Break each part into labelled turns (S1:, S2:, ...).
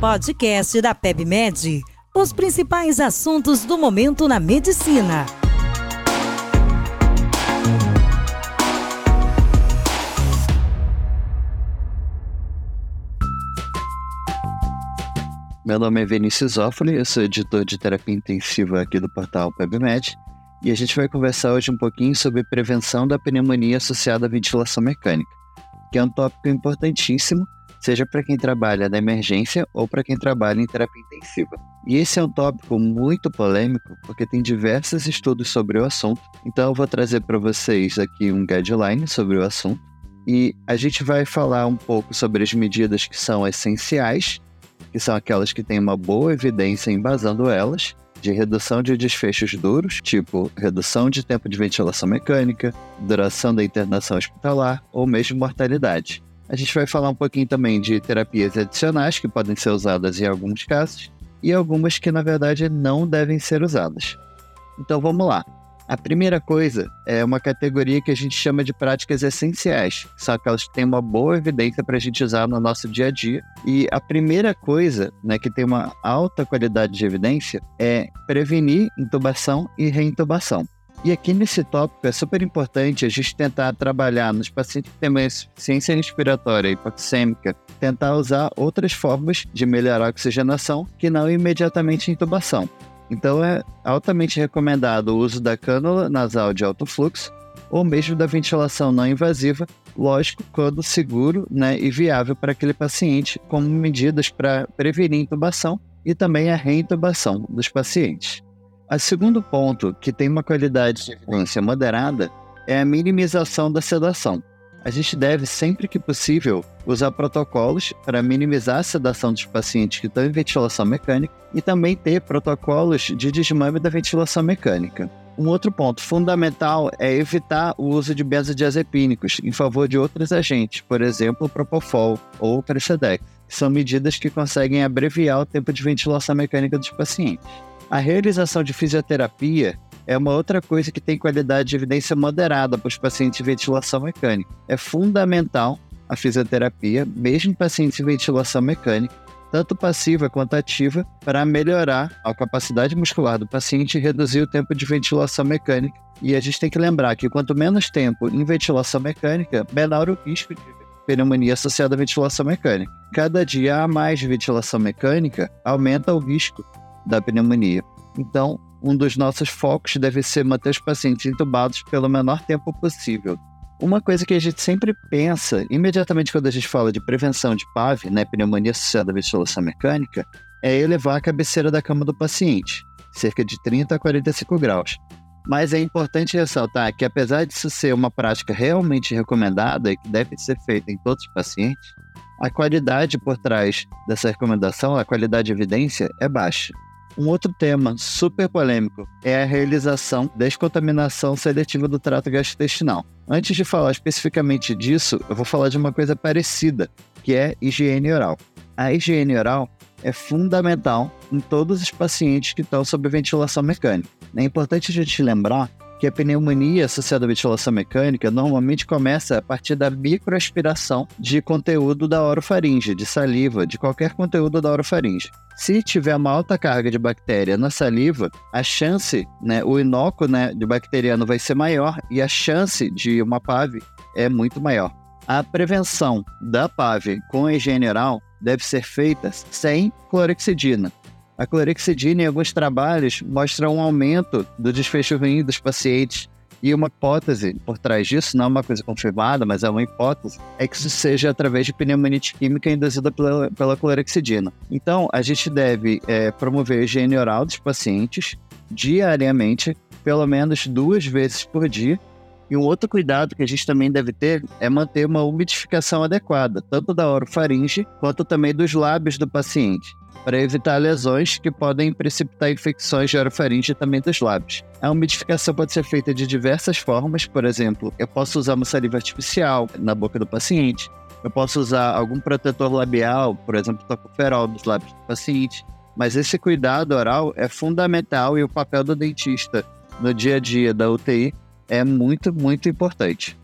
S1: Podcast da PebMed. Os principais assuntos do momento na medicina.
S2: Meu nome é Vinícius Zófoli, eu sou editor de terapia intensiva aqui do portal PebMed e a gente vai conversar hoje um pouquinho sobre prevenção da pneumonia associada à ventilação mecânica, que é um tópico importantíssimo, seja para quem trabalha na emergência ou para quem trabalha em terapia intensiva. E esse é um tópico muito polêmico porque tem diversos estudos sobre o assunto, então eu vou trazer para vocês aqui um guideline sobre o assunto e a gente vai falar um pouco sobre as medidas que são essenciais que são aquelas que têm uma boa evidência embasando elas, de redução de desfechos duros, tipo redução de tempo de ventilação mecânica, duração da internação hospitalar ou mesmo mortalidade. A gente vai falar um pouquinho também de terapias adicionais que podem ser usadas em alguns casos e algumas que na verdade não devem ser usadas. Então vamos lá. A primeira coisa é uma categoria que a gente chama de práticas essenciais, aquelas que têm uma boa evidência para a gente usar no nosso dia a dia. E a primeira coisa, né, que tem uma alta qualidade de evidência, é prevenir intubação e reintubação. E aqui nesse tópico é super importante a gente tentar trabalhar nos pacientes que têm uma insuficiência respiratória hipoxêmica, tentar usar outras formas de melhorar a oxigenação que não imediatamente intubação. Então é altamente recomendado o uso da cânula nasal de alto fluxo ou mesmo da ventilação não invasiva, lógico, quando seguro né, e viável para aquele paciente, como medidas para prevenir intubação e também a reintubação dos pacientes. O segundo ponto, que tem uma qualidade de evidência moderada, é a minimização da sedação a gente deve, sempre que possível, usar protocolos para minimizar a sedação dos pacientes que estão em ventilação mecânica e também ter protocolos de desmame da ventilação mecânica. Um outro ponto fundamental é evitar o uso de benzodiazepínicos em favor de outros agentes, por exemplo, Propofol ou Precedex, que são medidas que conseguem abreviar o tempo de ventilação mecânica dos pacientes. A realização de fisioterapia é uma outra coisa que tem qualidade de evidência moderada para os pacientes de ventilação mecânica. É fundamental a fisioterapia, mesmo em pacientes de ventilação mecânica, tanto passiva quanto ativa, para melhorar a capacidade muscular do paciente e reduzir o tempo de ventilação mecânica. E a gente tem que lembrar que quanto menos tempo em ventilação mecânica, menor o risco de pneumonia associada à ventilação mecânica. Cada dia a mais de ventilação mecânica aumenta o risco da pneumonia. Então, um dos nossos focos deve ser manter os pacientes intubados pelo menor tempo possível. Uma coisa que a gente sempre pensa, imediatamente quando a gente fala de prevenção de PAV, né, pneumonia associada à ventilação mecânica, é elevar a cabeceira da cama do paciente, cerca de 30 a 45 graus. Mas é importante ressaltar que, apesar disso ser uma prática realmente recomendada e que deve ser feita em todos os pacientes, a qualidade por trás dessa recomendação, a qualidade de evidência, é baixa. Um outro tema super polêmico é a realização da descontaminação seletiva do trato gastrointestinal. Antes de falar especificamente disso, eu vou falar de uma coisa parecida, que é higiene oral. A higiene oral é fundamental em todos os pacientes que estão sob ventilação mecânica. É importante a gente lembrar que a pneumonia associada à ventilação mecânica normalmente começa a partir da microaspiração de conteúdo da orofaringe, de saliva, de qualquer conteúdo da orofaringe. Se tiver uma alta carga de bactéria na saliva, a chance, né, o inóculo né, de bacteriano vai ser maior e a chance de uma PAV é muito maior. A prevenção da PAV com a higiene oral deve ser feita sem clorexidina. A clorexidina, em alguns trabalhos, mostra um aumento do desfecho ruim dos pacientes. E uma hipótese por trás disso, não é uma coisa confirmada, mas é uma hipótese, é que isso seja através de pneumonia química induzida pela, pela clorexidina. Então, a gente deve é, promover a higiene oral dos pacientes diariamente, pelo menos duas vezes por dia, e um outro cuidado que a gente também deve ter é manter uma umidificação adequada, tanto da orofaringe quanto também dos lábios do paciente para evitar lesões que podem precipitar infecções de orofaringe e também dos lábios. A umidificação pode ser feita de diversas formas, por exemplo, eu posso usar uma saliva artificial na boca do paciente, eu posso usar algum protetor labial, por exemplo, tocoferol nos lábios do paciente, mas esse cuidado oral é fundamental e o papel do dentista no dia a dia da UTI é muito, muito importante.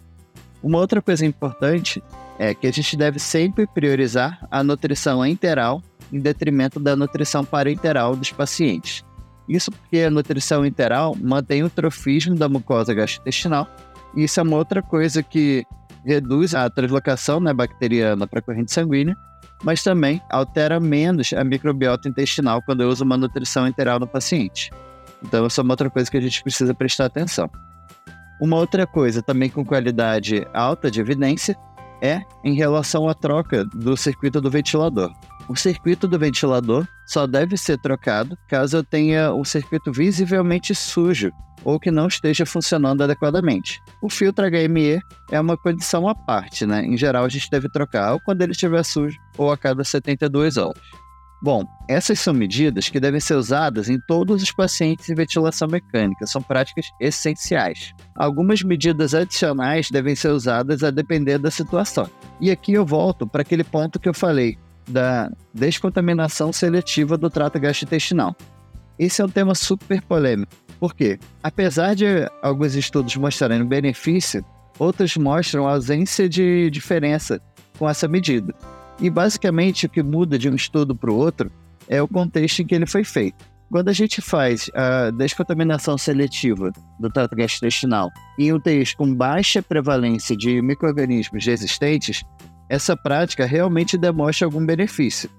S2: Uma outra coisa importante é que a gente deve sempre priorizar a nutrição enteral em detrimento da nutrição parenteral dos pacientes. Isso porque a nutrição enteral mantém o trofismo da mucosa gastrointestinal, e isso é uma outra coisa que reduz a translocação né, bacteriana para a corrente sanguínea, mas também altera menos a microbiota intestinal quando eu uso uma nutrição enteral no paciente. Então, essa é uma outra coisa que a gente precisa prestar atenção. Uma outra coisa também com qualidade alta de evidência é em relação à troca do circuito do ventilador. O circuito do ventilador só deve ser trocado caso eu tenha um circuito visivelmente sujo ou que não esteja funcionando adequadamente. O filtro HME é uma condição à parte, né? Em geral, a gente deve trocar ou quando ele estiver sujo ou a cada 72 horas. Bom, essas são medidas que devem ser usadas em todos os pacientes em ventilação mecânica, são práticas essenciais. Algumas medidas adicionais devem ser usadas a depender da situação. E aqui eu volto para aquele ponto que eu falei da descontaminação seletiva do trato gastrointestinal. Esse é um tema super polêmico. Por quê? Apesar de alguns estudos mostrarem benefício, outros mostram ausência de diferença com essa medida. E basicamente o que muda de um estudo para o outro é o contexto em que ele foi feito. Quando a gente faz a descontaminação seletiva do trato gastrointestinal em UTIs com baixa prevalência de micro-organismos resistentes, essa prática realmente demonstra algum benefício.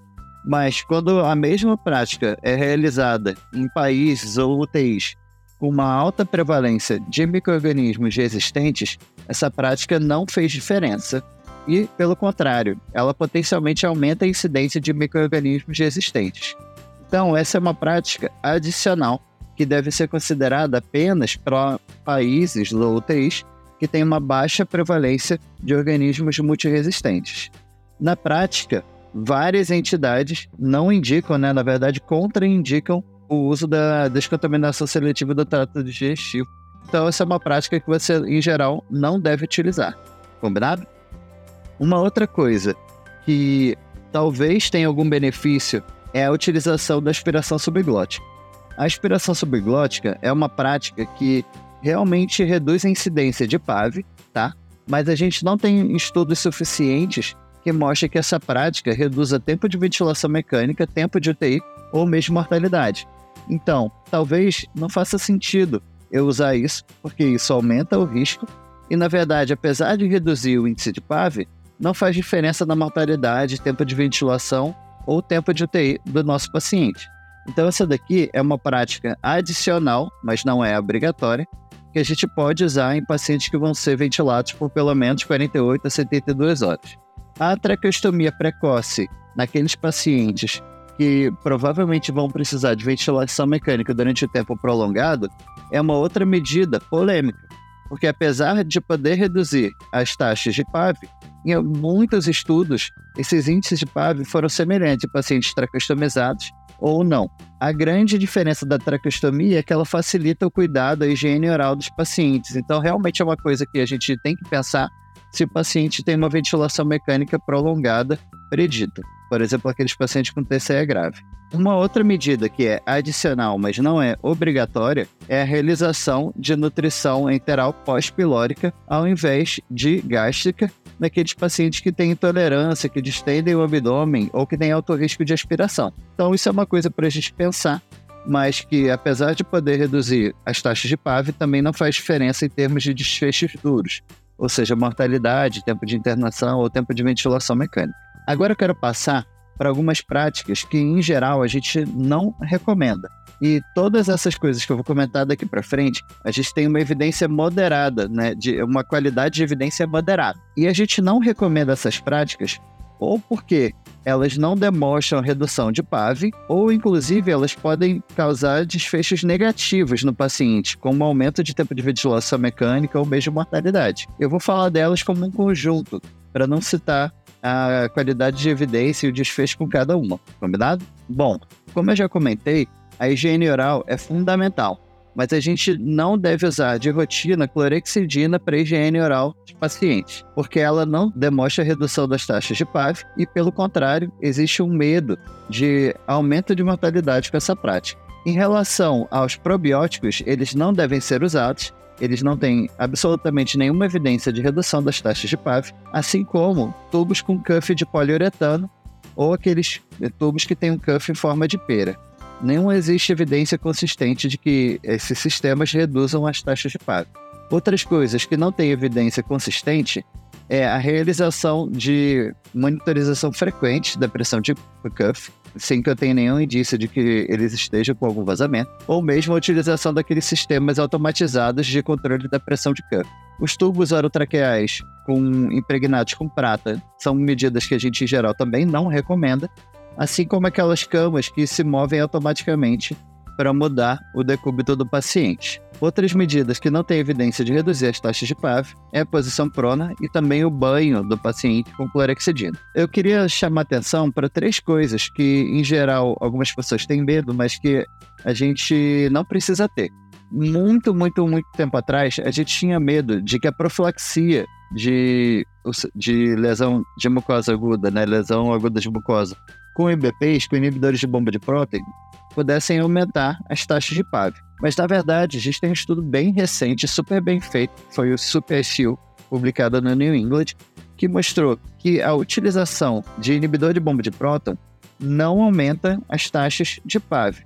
S2: Mas quando a mesma prática é realizada em países ou UTIs com uma alta prevalência de micro-organismos resistentes, essa prática não fez diferença e, pelo contrário, ela potencialmente aumenta a incidência de micro-organismos resistentes. Então, essa é uma prática adicional que deve ser considerada apenas para países ou UTIs que têm uma baixa prevalência de organismos multiresistentes. Na prática, várias entidades não indicam, né, na verdade, contraindicam o uso da descontaminação seletiva do trato digestivo. Então, essa é uma prática que você, em geral, não deve utilizar. Combinado? Uma outra coisa que talvez tenha algum benefício é a utilização da aspiração subglótica. A aspiração subglótica é uma prática que realmente reduz a incidência de PAV, tá? Mas a gente não tem estudos suficientes que mostrem que essa prática reduza tempo de ventilação mecânica, tempo de UTI ou mesmo mortalidade. Então, talvez não faça sentido eu usar isso, porque isso aumenta o risco e, na verdade, apesar de reduzir o índice de PAV, não faz diferença na mortalidade, tempo de ventilação ou tempo de UTI do nosso paciente. Então, essa daqui é uma prática adicional, mas não é obrigatória, que a gente pode usar em pacientes que vão ser ventilados por pelo menos 48 a 72 horas. A traqueostomia precoce naqueles pacientes que provavelmente vão precisar de ventilação mecânica durante o tempo prolongado é uma outra medida polêmica, porque apesar de poder reduzir as taxas de PAV, em muitos estudos, esses índices de PAV foram semelhantes em pacientes traqueostomizados ou não. A grande diferença da traqueostomia é que ela facilita o cuidado, a higiene oral dos pacientes. Então, realmente é uma coisa que a gente tem que pensar se o paciente tem uma ventilação mecânica prolongada predita. Por exemplo, aqueles pacientes com TCE grave. Uma outra medida que é adicional, mas não é obrigatória, é a realização de nutrição enteral pós-pilórica ao invés de gástrica naqueles pacientes que têm intolerância, que distendem o abdômen ou que têm alto risco de aspiração. Então, isso é uma coisa para a gente pensar, mas que, apesar de poder reduzir as taxas de PAV, também não faz diferença em termos de desfechos duros, ou seja, mortalidade, tempo de internação ou tempo de ventilação mecânica. Agora eu quero passar para algumas práticas que, em geral, a gente não recomenda. E todas essas coisas que eu vou comentar daqui para frente, a gente tem uma evidência moderada, né, de uma qualidade de evidência moderada. E a gente não recomenda essas práticas ou porque elas não demonstram redução de PAV, ou inclusive elas podem causar desfechos negativos no paciente, como aumento de tempo de ventilação mecânica ou mesmo mortalidade. Eu vou falar delas como um conjunto, para não citar a qualidade de evidência e o desfecho com cada uma, combinado? Bom, como eu já comentei, a higiene oral é fundamental, mas a gente não deve usar de rotina clorexidina para higiene oral de pacientes, porque ela não demonstra redução das taxas de PAV e, pelo contrário, existe um medo de aumento de mortalidade com essa prática. Em relação aos probióticos, eles não devem ser usados, eles não têm absolutamente nenhuma evidência de redução das taxas de PAV, assim como tubos com cuff de poliuretano ou aqueles tubos que têm um cuff em forma de pera. Não existe evidência consistente de que esses sistemas reduzam as taxas de PAV. Outras coisas que não têm evidência consistente é a realização de monitorização frequente da pressão de cuff, sem que eu tenha nenhum indício de que eles estejam com algum vazamento, ou mesmo a utilização daqueles sistemas automatizados de controle da pressão de cuff. Os tubos orotraqueais com impregnados com prata são medidas que a gente em geral também não recomenda, assim como aquelas camas que se movem automaticamente para mudar o decúbito do paciente. Outras medidas que não têm evidência de reduzir as taxas de PAV é a posição prona e também o banho do paciente com clorexidina. Eu queria chamar atenção para três coisas que, em geral, algumas pessoas têm medo, mas que a gente não precisa ter. Muito, muito, muito tempo atrás, a gente tinha medo de que a profilaxia de, de lesão de mucosa aguda, né, lesão aguda de mucosa, com IBPs, com inibidores de bomba de prótein, pudessem aumentar as taxas de PAV. Mas, na verdade, a gente tem um estudo bem recente, super bem feito, foi o SuperShield, publicado no New England, que mostrou que a utilização de inibidor de bomba de próton não aumenta as taxas de PAV.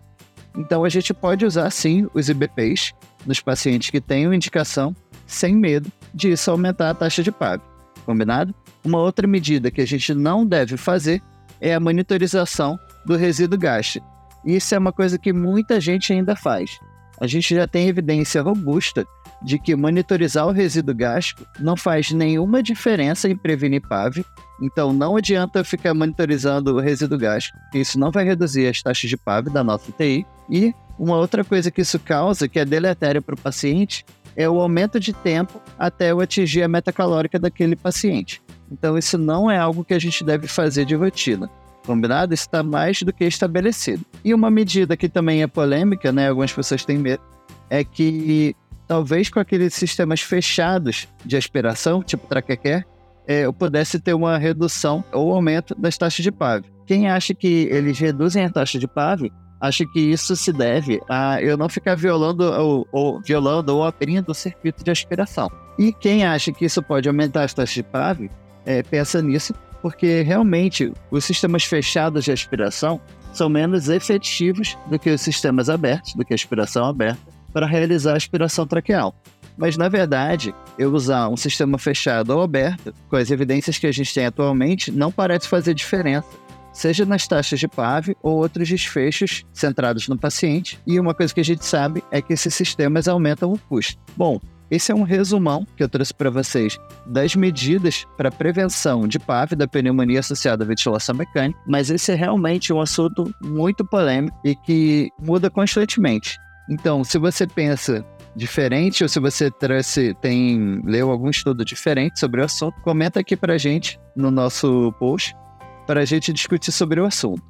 S2: Então, a gente pode usar, sim, os IBPs nos pacientes que tenham indicação, sem medo disso aumentar a taxa de PAV. Combinado? Uma outra medida que a gente não deve fazer é a monitorização do resíduo gástrico. Isso é uma coisa que muita gente ainda faz. A gente já tem evidência robusta de que monitorizar o resíduo gástrico não faz nenhuma diferença em prevenir PAV, então não adianta ficar monitorizando o resíduo gástrico, isso não vai reduzir as taxas de PAV da nossa UTI. E uma outra coisa que isso causa, que é deletério para o paciente, é o aumento de tempo até eu atingir a meta calórica daquele paciente. Então, isso não é algo que a gente deve fazer de rotina. Combinado? Isso está mais do que estabelecido. E uma medida que também é polêmica, né? Algumas pessoas têm medo, é que talvez com aqueles sistemas fechados de aspiração, tipo traquequer, é, eu pudesse ter uma redução ou aumento das taxas de PAV. Quem acha que eles reduzem a taxa de PAV, acha que isso se deve a eu não ficar violando ou, ou violando ou abrindo o circuito de aspiração. E quem acha que isso pode aumentar as taxas de PAV, é, pensa nisso, porque realmente os sistemas fechados de aspiração são menos efetivos do que os sistemas abertos, do que a aspiração aberta, para realizar a aspiração traqueal. Mas, na verdade, eu usar um sistema fechado ou aberto, com as evidências que a gente tem atualmente, não parece fazer diferença, seja nas taxas de PAV ou outros desfechos centrados no paciente. E uma coisa que a gente sabe é que esses sistemas aumentam o custo. Bom, esse é um resumão que eu trouxe para vocês das medidas para prevenção de PAV da pneumonia associada à ventilação mecânica, mas esse é realmente um assunto muito polêmico e que muda constantemente. Então, se você pensa diferente ou se você trouxe, tem leu algum estudo diferente sobre o assunto, comenta aqui para gente no nosso post para a gente discutir sobre o assunto.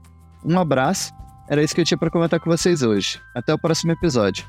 S2: Um abraço, era isso que eu tinha para comentar com vocês hoje. Até o próximo episódio.